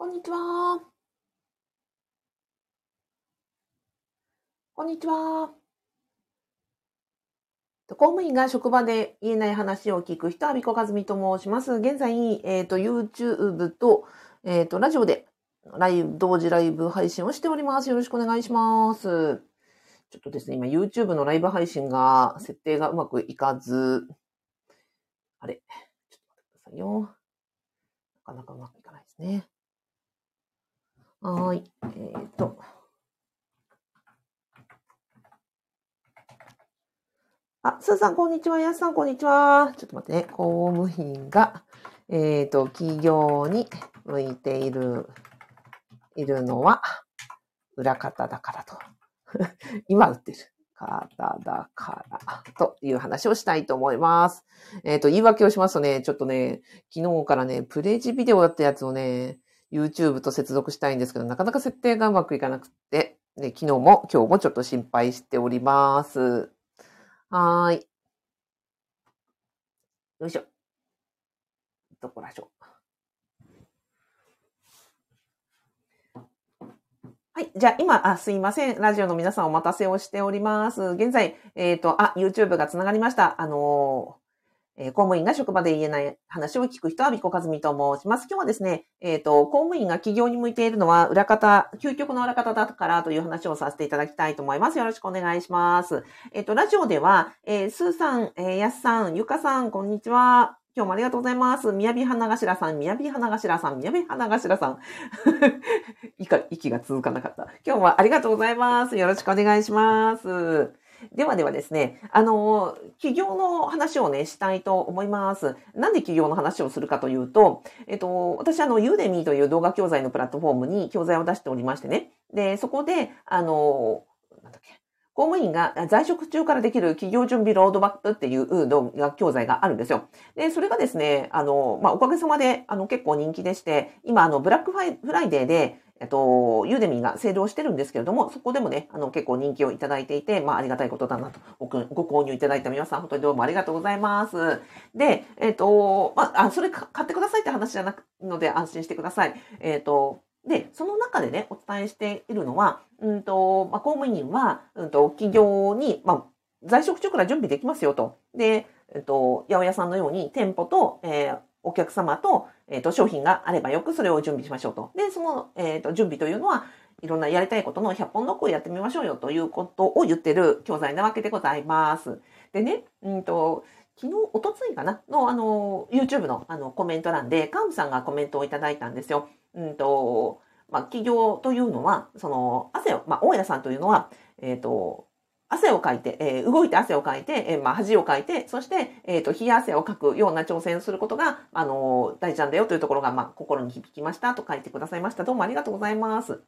こんにちは。こんにちは。公務員が職場で言えない話を聞く人、阿比子和美と申します。現在、えっ、ー、と、YouTube と、えっ、ー、と、ラジオで、ライブ、同時ライブ配信をしております。よろしくお願いします。ちょっとですね、今 YouTube のライブ配信が、設定がうまくいかず、あれ、ちょっと待ってくださいよ。なかなかうまくいかないですね。はい。えっ、と。あ、すーさん、こんにちは。やすさん、こんにちは。ちょっと待ってね。公務員が、えっ、ー、と、企業に向いている、いるのは、裏方だからと。今売ってる。方だから、という話をしたいと思います。えっ、ー、と、言い訳をしますとね、ちょっとね、昨日からね、プレイジビデオだったやつをね、YouTube と接続したいんですけど、なかなか設定がうまくいかなくて、で昨日も今日もちょっと心配しております。はーい。よいしょ。どこらしょ。はい。じゃあ、今、あ、すいません。ラジオの皆さんお待たせをしております。現在、えっ、ー、と、あ、YouTube が繋がりました。あのえ、公務員が職場で言えない話を聞く人は、ビコカズミと申します。今日はですね、えっ、ー、と、公務員が企業に向いているのは、裏方、究極の裏方だからという話をさせていただきたいと思います。よろしくお願いします。えっ、ー、と、ラジオでは、えー、スーさん、えー、ヤスさん、ゆかさん、こんにちは。今日もありがとうございます。みやび花頭さん、みやび花頭さん、みやび花頭さん。息が続かなかった。今日もありがとうございます。よろしくお願いします。ではではですね、あの、企業の話をね、したいと思います。なんで企業の話をするかというと、えっと、私あの、ユーデミーという動画教材のプラットフォームに教材を出しておりましてね。で、そこで、あの、なんだっけ、公務員が在職中からできる企業準備ロードバップっていう動画教材があるんですよ。で、それがですね、あの、まあ、おかげさまで、あの、結構人気でして、今、あの、ブラックフライデーで、えっと、ユーデミーがセールをしてるんですけれども、そこでもね、あの、結構人気をいただいていて、まあ、ありがたいことだなと、ご購入いただいた皆さん、本当にどうもありがとうございます。で、えっと、まあ、あ、それ買ってくださいって話じゃなくので安心してください。えっと、で、その中でね、お伝えしているのは、うんと、まあ、公務員は、うんと、企業に、まあ、在職中から準備できますよと。で、えっと、八百屋さんのように店舗と、えー、お客様と、えっ、ー、と、商品があればよくそれを準備しましょうと。で、その、えっ、ー、と、準備というのは、いろんなやりたいことの100本ノックをやってみましょうよということを言ってる教材なわけでございます。でね、うんと、昨日、おとついかな？の、あの、YouTube のあのコメント欄で、カウンさんがコメントをいただいたんですよ。うんと、まあ、企業というのは、その、汗を、まあ、大家さんというのは、えっ、ー、と、汗をかいて、えー、動いて汗をかいて、えー、まあ、恥をかいて、そして、えっ、ー、と、冷や汗をかくような挑戦をすることが、あの大事なんだよというところが、まあ、心に響きましたと書いてくださいました。どうもありがとうございます。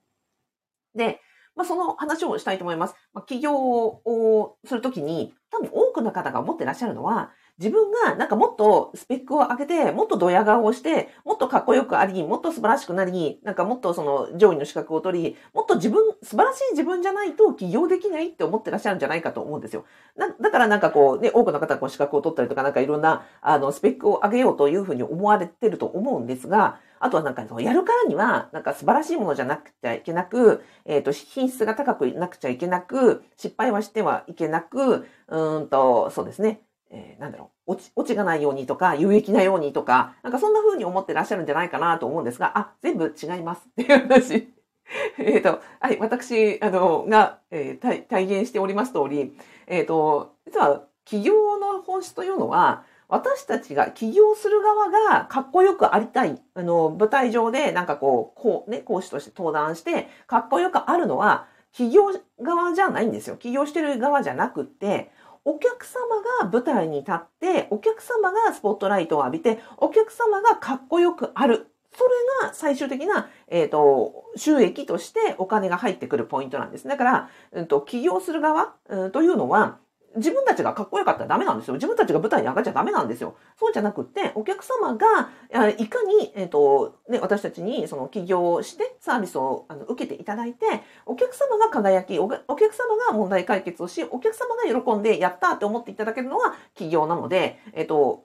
で、まあ、その話をしたいと思います。まあ、起業をするときに、多分多くの方が思ってらっしゃるのは、自分がなんかもっとスペックを上げて、もっとドヤ顔をして、もっとかっこよくあり、もっと素晴らしくなり、なんかもっとその上位の資格を取り、もっと自分、素晴らしい自分じゃないと起業できないって思ってらっしゃるんじゃないかと思うんですよ。だからなんかこう、ね、多くの方がこう資格を取ったりとか、なんかいろんな、あの、スペックを上げようというふうに思われてると思うんですが、あとはなんか、やるからには、なんか素晴らしいものじゃなくちゃいけなく、えっ、ー、と、品質が高くなくちゃいけなく、失敗はしてはいけなく、うんと、そうですね。えー、なんだろう、落ち、落ちがないようにとか、有益なようにとか、なんかそんな風に思ってらっしゃるんじゃないかなと思うんですが、あ、全部違いますっていう話。えっと、はい、私、あの、が、えー、体体現しております通り、えっ、ー、と、実は、企業の本質というのは、私たちが起業する側がかっこよくありたい。あの、舞台上でなんかこう、こうね、講師として登壇して、かっこよくあるのは、起業側じゃないんですよ。起業してる側じゃなくって、お客様が舞台に立って、お客様がスポットライトを浴びて、お客様がかっこよくある。それが最終的な、えっ、ー、と、収益としてお金が入ってくるポイントなんです。だから、うんと、起業する側、うん、というのは、自分たちがかっこよかったらダメなんですよ。自分たちが舞台に上がっちゃダメなんですよ。そうじゃなくって、お客様が、いかに、えっ、ー、と、ね、私たちにその起業してサービスをあの受けていただいて、お客様が輝きお、お客様が問題解決をし、お客様が喜んでやったって思っていただけるのは起業なので、えっ、ー、と、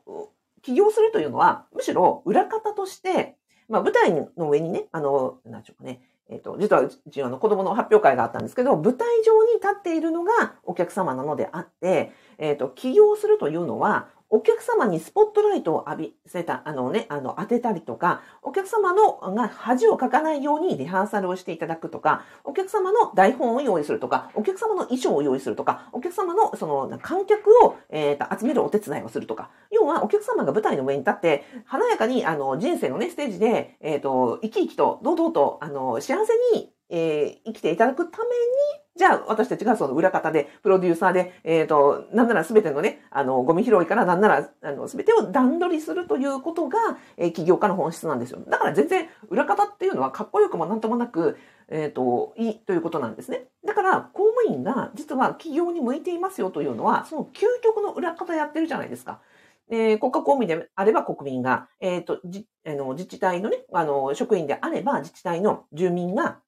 起業するというのは、むしろ裏方として、まあ、舞台の上にね、あの、なんでしょうかね、えっ、ー、と、実はうちの子供の発表会があったんですけど、舞台上に立っているのがお客様なのであって、えっ、ー、と、起業するというのは、お客様にスポットライトを浴びせた、あのね、あの、当てたりとか、お客様のが恥をかかないようにリハーサルをしていただくとか、お客様の台本を用意するとか、お客様の衣装を用意するとか、お客様のその観客を、えーと、集めるお手伝いをするとか、要はお客様が舞台の上に立って、華やかにあの人生のね、ステージで、えっ、ー、と、生き生きと堂々と、あの、幸せに、えー、生きていただくために、じゃあ、私たちがその裏方で、プロデューサーで、えっ、ー、と、なんならすべてのね、あの、ゴミ拾いからなんなら、あの、すべてを段取りするということが、えー、起業家の本質なんですよ。だから全然、裏方っていうのはかっこよくもなんともなく、えっ、ー、と、いいということなんですね。だから、公務員が実は起業に向いていますよというのは、その究極の裏方やってるじゃないですか。えー、国家公務員であれば国民が、えっ、ー、と、じ、あの、自治体のね、あの、職員であれば自治体の住民が、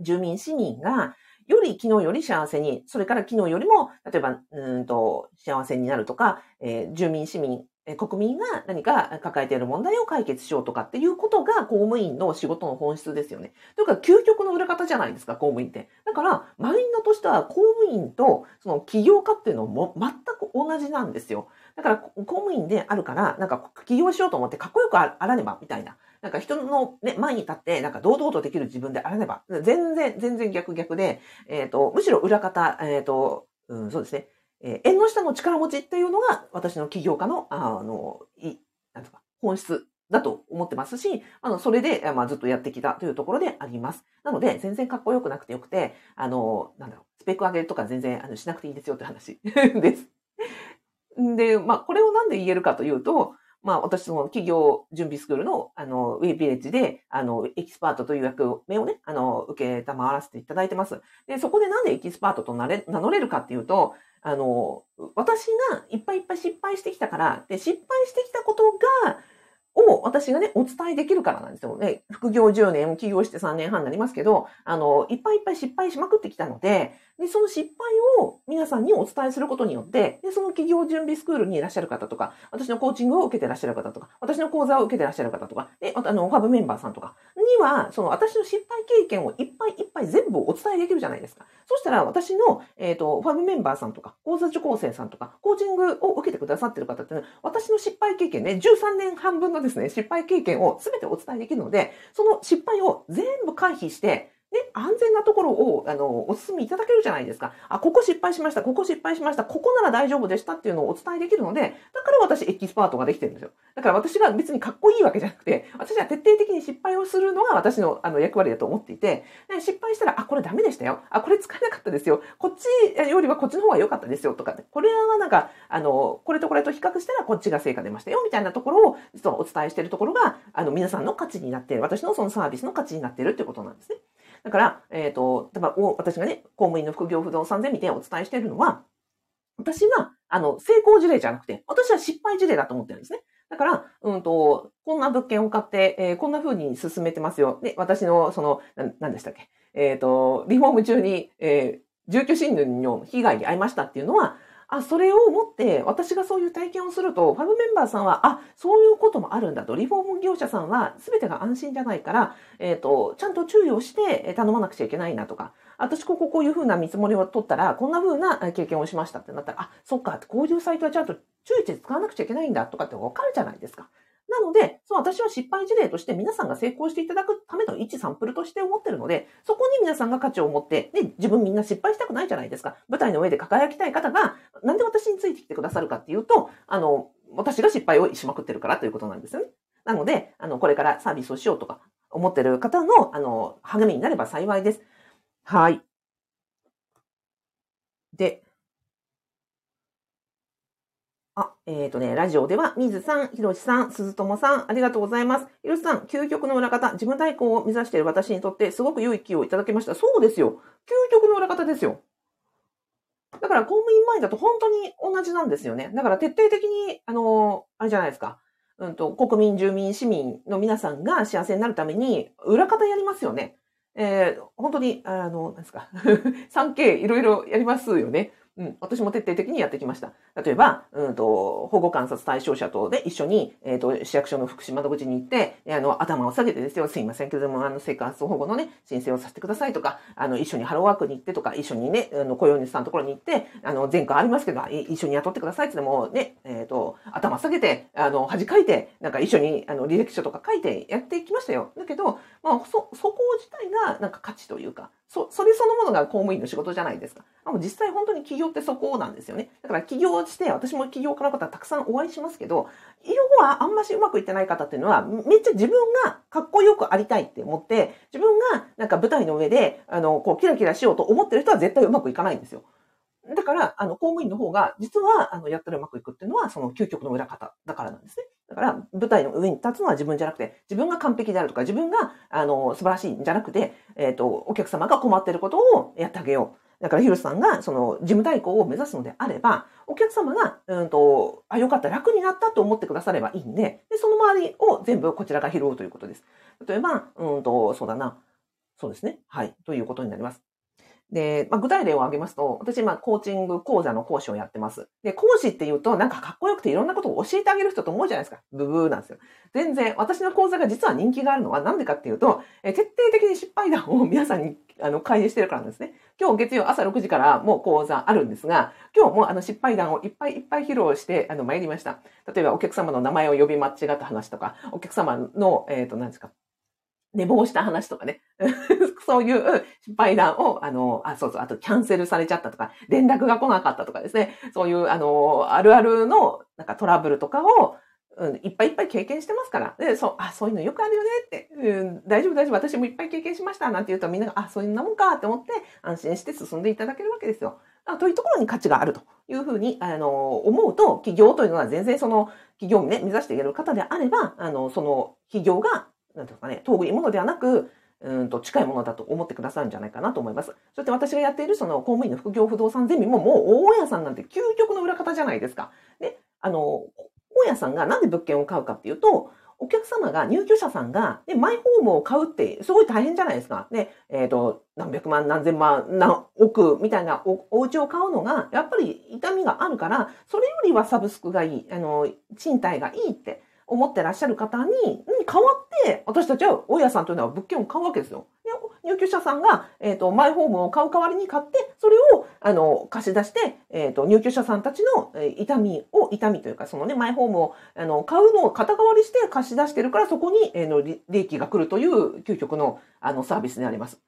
住民市民が、より昨日より幸せに、それから昨日よりも、例えば、うんと、幸せになるとか、えー、住民、市民、え国民が何か抱えている問題を解決しようとかっていうことが公務員の仕事の本質ですよね。というか、究極の裏方じゃないですか、公務員って。だから、マインドとしては公務員とその起業家っていうのも全く同じなんですよ。だから、公務員であるから、なんか起業しようと思ってかっこよくあらねば、みたいな。なんか人の、ね、前に立って、なんか堂々とできる自分であらねば、全然、全然逆逆で、えっ、ー、と、むしろ裏方、えっ、ー、と、うん、そうですね。えー、縁の下の力持ちっていうのが、私の起業家の、あの、い、なんですか、本質だと思ってますし、あの、それで、まあ、ずっとやってきたというところであります。なので、全然かっこよくなくてよくて、あの、なんだろう、スペック上げとか全然あのしなくていいですよって話 です。で、まあ、これをなんで言えるかというと、まあ、私その起業準備スクールの、あの、ウェイビレッジで、あの、エキスパートという役目をね、あの、受けたまわらせていただいてます。で、そこでなんでエキスパートとなれ、名乗れるかっていうと、あの、私がいっぱいいっぱい失敗してきたから、で、失敗してきたことが、を私がね、お伝えできるからなんですよ。ね、副業10年、起業して3年半になりますけど、あの、いっぱいいっぱい失敗しまくってきたので、で、その失敗を皆さんにお伝えすることによって、で、その企業準備スクールにいらっしゃる方とか、私のコーチングを受けてらっしゃる方とか、私の講座を受けてらっしゃる方とか、で、あの、ファブメンバーさんとかには、その私の失敗経験をいっぱいいっぱい全部お伝えできるじゃないですか。そしたら私の、えっ、ー、と、ファブメンバーさんとか、講座受講生さんとか、コーチングを受けてくださってる方って、ね、私の失敗経験ね、13年半分のですね、失敗経験を全てお伝えできるので、その失敗を全部回避して、安全なところを、あの、お勧めいただけるじゃないですか。あ、ここ失敗しました、ここ失敗しました、ここなら大丈夫でしたっていうのをお伝えできるので、だから私エキスパートができてるんですよ。だから私が別にかっこいいわけじゃなくて、私は徹底的に失敗をするのが私のあの役割だと思っていて、で失敗したら、あ、これダメでしたよ。あ、これ使えなかったですよ。こっちよりはこっちの方が良かったですよとか、これはなんか、あの、これとこれと比較したらこっちが成果出ましたよみたいなところを実はお伝えしているところが、あの、皆さんの価値になっている、私のそのサービスの価値になっているっていうことなんですね。だから、えっ、ー、と、例えば、私がね、公務員の副業不動産で見てお伝えしているのは、私は、あの、成功事例じゃなくて、私は失敗事例だと思ってるんですね。だから、うんと、こんな物件を買って、えー、こんな風に進めてますよ。で、私の、その、な何でしたっけえっ、ー、と、リフォーム中に、えー、住居侵入の被害に遭いましたっていうのは、あ、それを持って、私がそういう体験をすると、ファブメンバーさんは、あ、そういうこともあるんだと、リフォーム業者さんは全てが安心じゃないから、えっ、ー、と、ちゃんと注意をして頼まなくちゃいけないなとか、私こここういうふうな見積もりを取ったら、こんなふうな経験をしましたってなったら、あ、そっか、こういうサイトはちゃんと注意して使わなくちゃいけないんだとかってわかるじゃないですか。なので、そう私は失敗事例として皆さんが成功していただくための一サンプルとして思ってるので、そこに皆さんが価値を持って、で、自分みんな失敗したくないじゃないですか。舞台の上で輝きたい方が、なんで私についてきてくださるかっていうと、あの、私が失敗をしまくってるからということなんですよね。なので、あの、これからサービスをしようとか思ってる方の、あの、励みになれば幸いです。はい。で、あ、えっ、ー、とね、ラジオでは、水さん、ひろしさん、鈴友さん、ありがとうございます。ひろしさん、究極の裏方、自分代行を目指している私にとって、すごく良い気をいただきました。そうですよ。究極の裏方ですよ。だから、公務員前だと本当に同じなんですよね。だから、徹底的に、あの、あれじゃないですか。うんと、国民、住民、市民の皆さんが幸せになるために、裏方やりますよね。えー、本当に、あの、なんですか。3K いろいろやりますよね。うん、私も徹底的にやってきました。例えば、うんと、保護観察対象者とで一緒に、えっ、ー、と、市役所の福祉窓口に行って、あの、頭を下げてですよ、すいませんけれども、あの、生活保護のね、申請をさせてくださいとか、あの、一緒にハローワークに行ってとか、一緒にね、あの、雇用主さんのところに行って、あの、前科ありますけど、一緒に雇ってくださいってでもね、えっ、ー、と、頭下げて、あの、恥かいて、なんか一緒に、あの、履歴書とか書いてやってきましたよ。だけど、まあ、そ、そこ自体が、なんか価値というか、そ、それそのものが公務員の仕事じゃないですか。も実際本当に起業ってそこなんですよね。だから起業して、私も起業家の方たくさんお会いしますけど、要はあんましうまくいってない方っていうのは、めっちゃ自分がかっこよくありたいって思って、自分がなんか舞台の上で、あの、こう、キラキラしようと思ってる人は絶対うまくいかないんですよ。だから、あの、公務員の方が、実は、あの、やったらうまくいくっていうのは、その究極の裏方だからなんですね。だから、舞台の上に立つのは自分じゃなくて、自分が完璧であるとか、自分が、あの、素晴らしいんじゃなくて、えっ、ー、と、お客様が困っていることをやってあげよう。だから、ヒロシさんが、その、事務代行を目指すのであれば、お客様が、うんと、あ、よかった、楽になったと思ってくださればいいんで、で、その周りを全部こちらが拾うということです。例えば、うんと、そうだな。そうですね。はい。ということになります。で、まあ、具体例を挙げますと、私、今、コーチング講座の講師をやってます。で、講師って言うと、なんかかっこよくていろんなことを教えてあげる人と思うじゃないですか。ブブーなんですよ。全然、私の講座が実は人気があるのはなんでかっていうと、え徹底的に失敗談を皆さんに、あの、開示してるからなんですね。今日月曜朝6時からもう講座あるんですが、今日もあの失敗談をいっぱいいっぱい披露して、あの、参りました。例えば、お客様の名前を呼び間違った話とか、お客様の、えっ、ー、と、何ですか、寝坊した話とかね。そういう失敗談を、あの、あ、そうそう、あとキャンセルされちゃったとか、連絡が来なかったとかですね。そういう、あの、あるあるの、なんかトラブルとかを、うん、いっぱいいっぱい経験してますから。で、そう、あ、そういうのよくあるよねって、うん、大丈夫大丈夫、私もいっぱい経験しました、なんて言うとみんなが、あ、そういうなもんかって思って安心して進んでいただけるわけですよ。あというところに価値があるというふうに、あの、思うと、企業というのは全然その、企業をね、目指していける方であれば、あの、その企業がなんですかね、遠いものではなく、うんと近いものだと思ってくださるんじゃないかなと思います。そして私がやっているその公務員の副業不動産ゼミももう大家さんなんて究極の裏方じゃないですか。で、あの、大家さんがなんで物件を買うかっていうと、お客様が、入居者さんが、で、マイホームを買うって、すごい大変じゃないですか。で、えっ、ー、と、何百万、何千万、何億みたいなおお家を買うのが、やっぱり痛みがあるから、それよりはサブスクがいい、あの、賃貸がいいって思ってらっしゃる方に、に代わって、私たちは大家さんというのは物件を買うわけですよ。入居者さんが、えっ、ー、と、マイホームを買う代わりに買って、それを、あの、貸し出して、えっ、ー、と、入居者さんたちの、えー、痛みを、痛みというか、そのね、マイホームを、あの、買うのを肩代わりして貸し出してるから、そこに、えー、の、利益が来るという究極の、あの、サービスであります。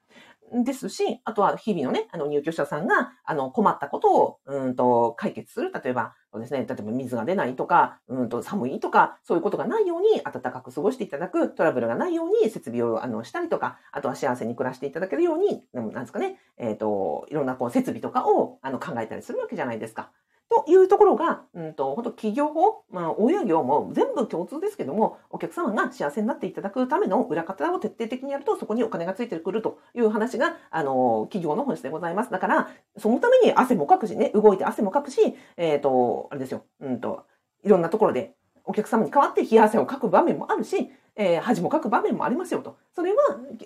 ですし、あとは日々のね、あの入居者さんが、あの困ったことを、うんと解決する。例えば、そうですね、例えば水が出ないとか、うんと寒いとか、そういうことがないように暖かく過ごしていただく、トラブルがないように設備をあのしたりとか、あとは幸せに暮らしていただけるように、なんですかね、えっ、ー、と、いろんなこう設備とかをあの考えたりするわけじゃないですか。というところが、うんと、本当企業法、まあ、親業も全部共通ですけども、お客様が幸せになっていただくための裏方を徹底的にやると、そこにお金がついてくるという話が、あの、企業の本質でございます。だから、そのために汗もかくしね、動いて汗もかくし、えっ、ー、と、あれですよ、うんと、いろんなところでお客様に代わって冷や汗をかく場面もあるし、えー、恥もかく場面もありますよと。それは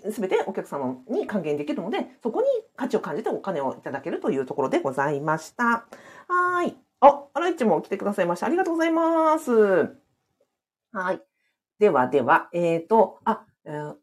全てお客様に還元できるので、そこに価値を感じてお金をいただけるというところでございました。はい。あ、アライチも来てくださいました。ありがとうございます。はい。ではでは、えっ、ー、と、あ、えー、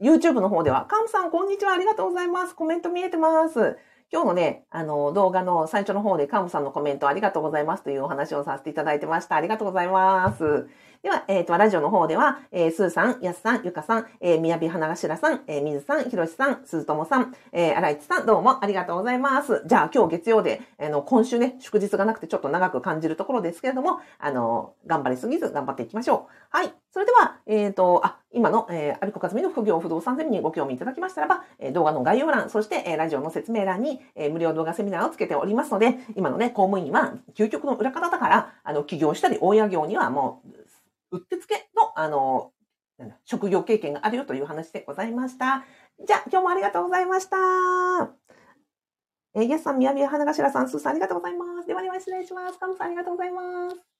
YouTube の方では、カムさん、こんにちは。ありがとうございます。コメント見えてます。今日のね、あの、動画の最初の方でカムさんのコメントありがとうございますというお話をさせていただいてました。ありがとうございます。では、えっ、ー、と、ラジオの方では、えー、スーさん、やすさん、ゆかさん、えー、みやび花頭さん、えー、みずさん、ひろしさん、すずともさん、えー、あらいちさん、どうもありがとうございます。じゃあ、今日月曜で、あの、今週ね、祝日がなくてちょっと長く感じるところですけれども、あの、頑張りすぎず頑張っていきましょう。はい。それでは、えっ、ー、と、あ、今の、えー、アビコカズミの副業不動産ゼミにご興味いただきましたらば、えー、動画の概要欄、そして、えー、ラジオの説明欄に、えー、無料動画セミナーをつけておりますので、今のね、公務員は究極の裏方だから、あの、起業したり、大家業にはもう、うってつけの、あの、職業経験があるよという話でございました。じゃあ、今日もありがとうございました。えー、やすさん、みやみや花頭さん、すーさんありがとうございます。ではでは失礼します。カムさんありがとうございます。